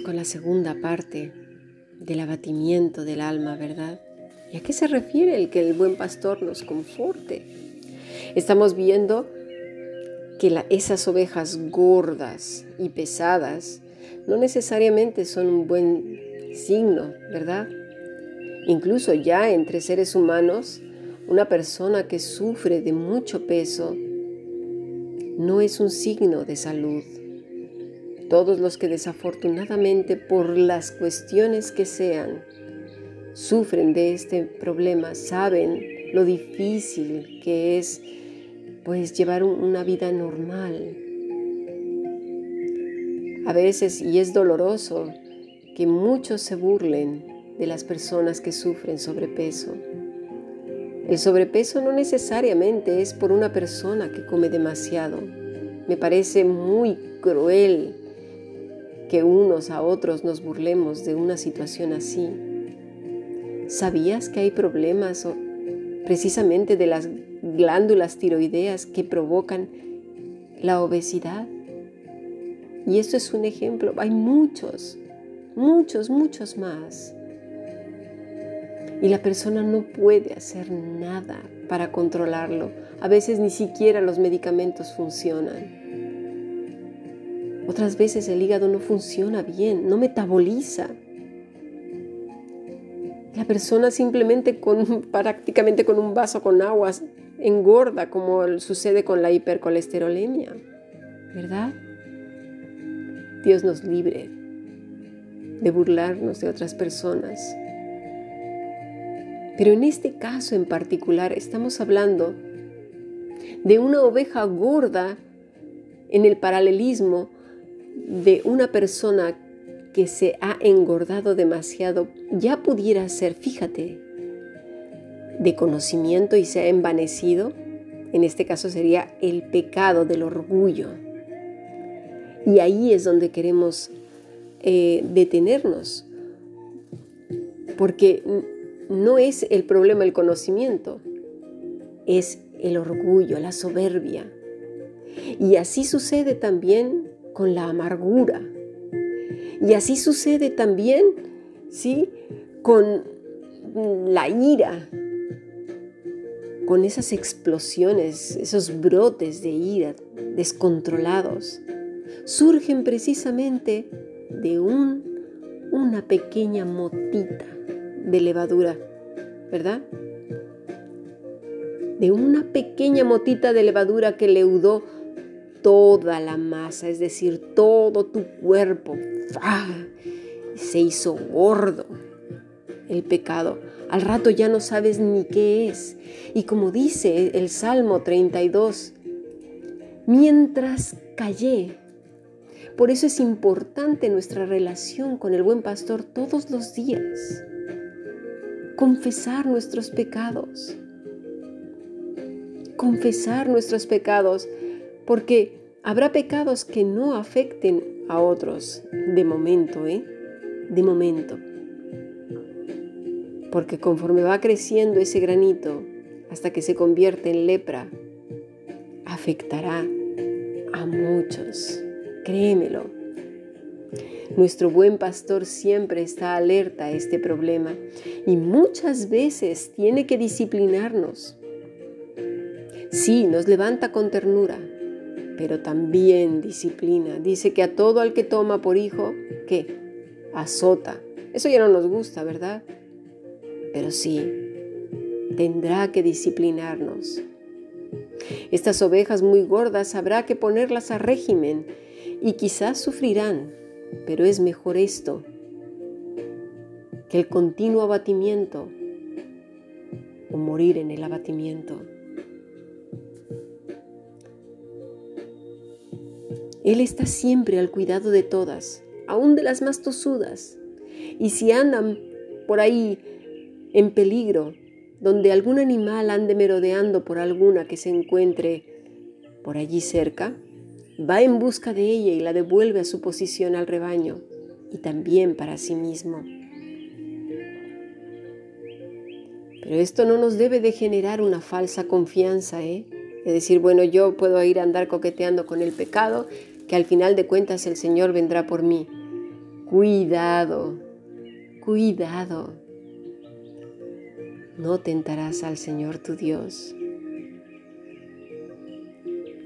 Con la segunda parte del abatimiento del alma, ¿verdad? ¿Y a qué se refiere el que el buen pastor nos conforte? Estamos viendo que esas ovejas gordas y pesadas no necesariamente son un buen signo, ¿verdad? Incluso ya entre seres humanos, una persona que sufre de mucho peso no es un signo de salud. Todos los que desafortunadamente por las cuestiones que sean sufren de este problema saben lo difícil que es pues llevar una vida normal. A veces, y es doloroso, que muchos se burlen de las personas que sufren sobrepeso. El sobrepeso no necesariamente es por una persona que come demasiado. Me parece muy cruel que unos a otros nos burlemos de una situación así. ¿Sabías que hay problemas precisamente de las glándulas tiroideas que provocan la obesidad? Y esto es un ejemplo. Hay muchos, muchos, muchos más. Y la persona no puede hacer nada para controlarlo. A veces ni siquiera los medicamentos funcionan. Otras veces el hígado no funciona bien, no metaboliza. La persona simplemente con prácticamente con un vaso con agua engorda como sucede con la hipercolesterolemia, ¿verdad? Dios nos libre de burlarnos de otras personas. Pero en este caso en particular estamos hablando de una oveja gorda en el paralelismo de una persona que se ha engordado demasiado ya pudiera ser, fíjate, de conocimiento y se ha envanecido, en este caso sería el pecado del orgullo. Y ahí es donde queremos eh, detenernos, porque no es el problema el conocimiento, es el orgullo, la soberbia. Y así sucede también con la amargura. Y así sucede también, ¿sí? Con la ira, con esas explosiones, esos brotes de ira descontrolados, surgen precisamente de un, una pequeña motita de levadura, ¿verdad? De una pequeña motita de levadura que leudó toda la masa, es decir, todo tu cuerpo. Se hizo gordo el pecado. Al rato ya no sabes ni qué es. Y como dice el Salmo 32, mientras callé, por eso es importante nuestra relación con el buen pastor todos los días. Confesar nuestros pecados. Confesar nuestros pecados porque habrá pecados que no afecten a otros de momento, ¿eh? De momento. Porque conforme va creciendo ese granito hasta que se convierte en lepra, afectará a muchos. Créemelo. Nuestro buen pastor siempre está alerta a este problema y muchas veces tiene que disciplinarnos Sí, nos levanta con ternura, pero también disciplina. Dice que a todo al que toma por hijo, ¿qué? Azota. Eso ya no nos gusta, ¿verdad? Pero sí, tendrá que disciplinarnos. Estas ovejas muy gordas habrá que ponerlas a régimen y quizás sufrirán, pero es mejor esto que el continuo abatimiento o morir en el abatimiento. Él está siempre al cuidado de todas, aún de las más tosudas. Y si andan por ahí en peligro, donde algún animal ande merodeando por alguna que se encuentre por allí cerca, va en busca de ella y la devuelve a su posición al rebaño y también para sí mismo. Pero esto no nos debe de generar una falsa confianza, ¿eh? Es decir, bueno, yo puedo ir a andar coqueteando con el pecado que al final de cuentas el Señor vendrá por mí. Cuidado, cuidado. No tentarás al Señor tu Dios.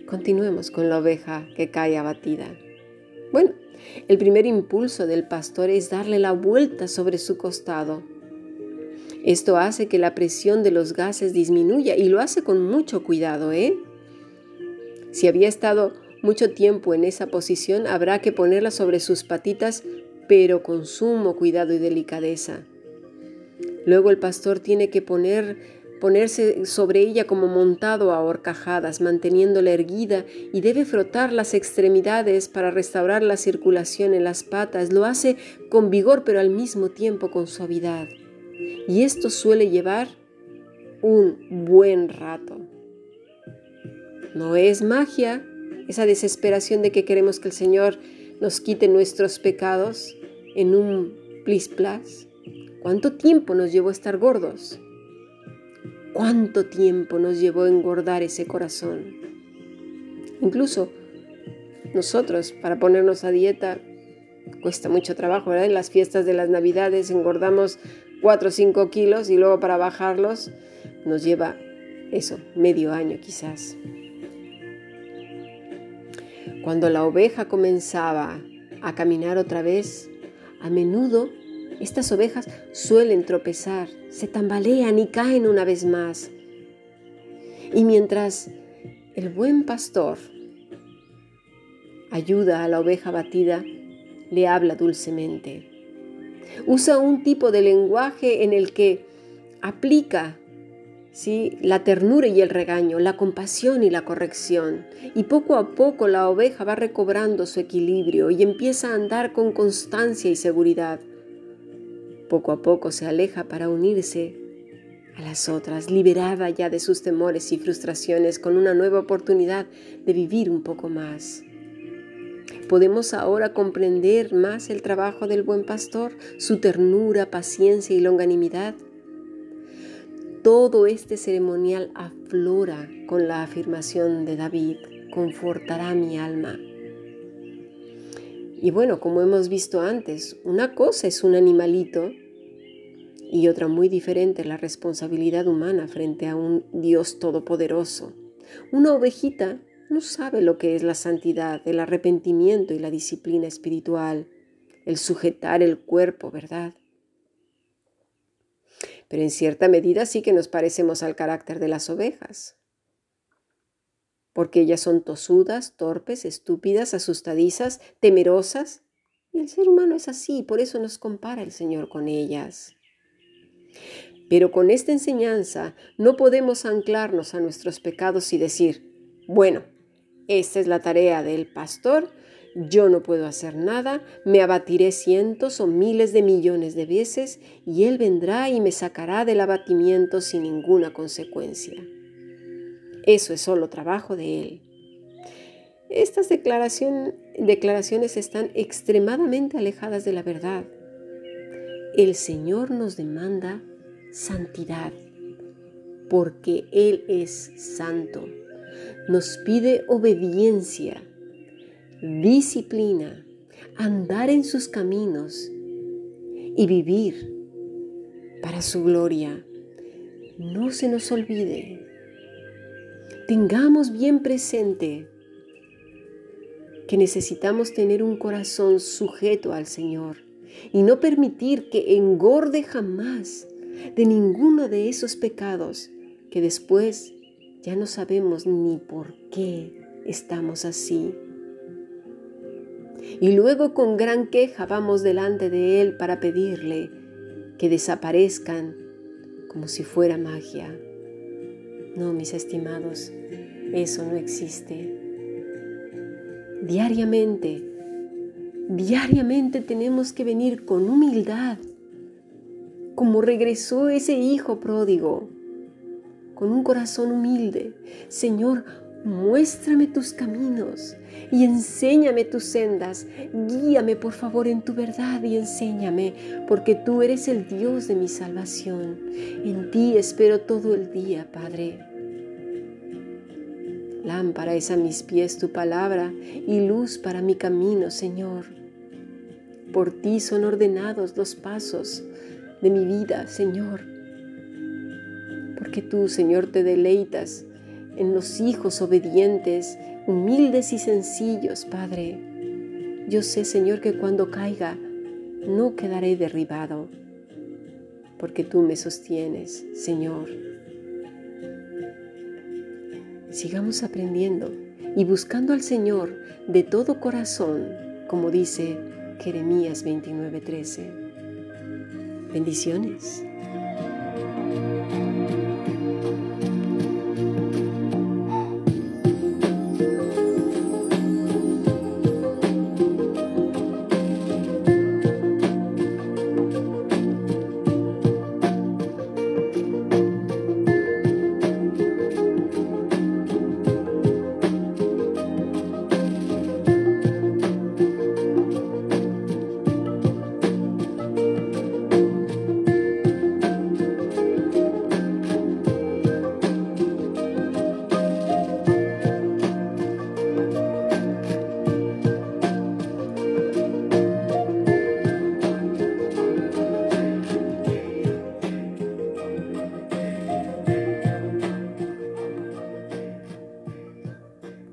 Continuemos con la oveja que cae abatida. Bueno, el primer impulso del pastor es darle la vuelta sobre su costado. Esto hace que la presión de los gases disminuya y lo hace con mucho cuidado, ¿eh? Si había estado mucho tiempo en esa posición, habrá que ponerla sobre sus patitas, pero con sumo cuidado y delicadeza. Luego el pastor tiene que poner ponerse sobre ella como montado a horcajadas, manteniéndola erguida, y debe frotar las extremidades para restaurar la circulación en las patas. Lo hace con vigor, pero al mismo tiempo con suavidad. Y esto suele llevar un buen rato. No es magia, esa desesperación de que queremos que el Señor nos quite nuestros pecados en un plis plas. ¿Cuánto tiempo nos llevó estar gordos? ¿Cuánto tiempo nos llevó engordar ese corazón? Incluso nosotros, para ponernos a dieta, cuesta mucho trabajo, ¿verdad? En las fiestas de las Navidades engordamos 4 o 5 kilos y luego para bajarlos nos lleva eso, medio año quizás. Cuando la oveja comenzaba a caminar otra vez, a menudo estas ovejas suelen tropezar, se tambalean y caen una vez más. Y mientras el buen pastor ayuda a la oveja batida, le habla dulcemente. Usa un tipo de lenguaje en el que aplica ¿sí? la ternura y el regaño, la compasión y la corrección. Y poco a poco la oveja va recobrando su equilibrio y empieza a andar con constancia y seguridad. Poco a poco se aleja para unirse a las otras, liberada ya de sus temores y frustraciones, con una nueva oportunidad de vivir un poco más. Podemos ahora comprender más el trabajo del buen pastor, su ternura, paciencia y longanimidad. Todo este ceremonial aflora con la afirmación de David, confortará mi alma. Y bueno, como hemos visto antes, una cosa es un animalito y otra muy diferente la responsabilidad humana frente a un Dios todopoderoso. Una ovejita no sabe lo que es la santidad, el arrepentimiento y la disciplina espiritual, el sujetar el cuerpo, ¿verdad? Pero en cierta medida sí que nos parecemos al carácter de las ovejas porque ellas son tosudas, torpes, estúpidas, asustadizas, temerosas. Y el ser humano es así, por eso nos compara el Señor con ellas. Pero con esta enseñanza no podemos anclarnos a nuestros pecados y decir, bueno, esta es la tarea del pastor, yo no puedo hacer nada, me abatiré cientos o miles de millones de veces y Él vendrá y me sacará del abatimiento sin ninguna consecuencia. Eso es solo trabajo de Él. Estas declaraciones están extremadamente alejadas de la verdad. El Señor nos demanda santidad porque Él es santo. Nos pide obediencia, disciplina, andar en sus caminos y vivir para su gloria. No se nos olvide tengamos bien presente que necesitamos tener un corazón sujeto al Señor y no permitir que engorde jamás de ninguno de esos pecados que después ya no sabemos ni por qué estamos así. Y luego con gran queja vamos delante de Él para pedirle que desaparezcan como si fuera magia. No, mis estimados, eso no existe. Diariamente, diariamente tenemos que venir con humildad, como regresó ese hijo pródigo, con un corazón humilde. Señor, muéstrame tus caminos y enséñame tus sendas. Guíame por favor en tu verdad y enséñame, porque tú eres el Dios de mi salvación. En ti espero todo el día, Padre. Lámpara es a mis pies tu palabra y luz para mi camino, Señor. por ti son ordenados los pasos de mi vida, Señor. Porque tú, Señor, te deleitas en los hijos obedientes, humildes y sencillos, Padre. Yo sé, Señor, que cuando caiga, no quedaré derribado, porque tú me sostienes, Señor. Sigamos aprendiendo y buscando al Señor de todo corazón, como dice Jeremías 29:13. Bendiciones.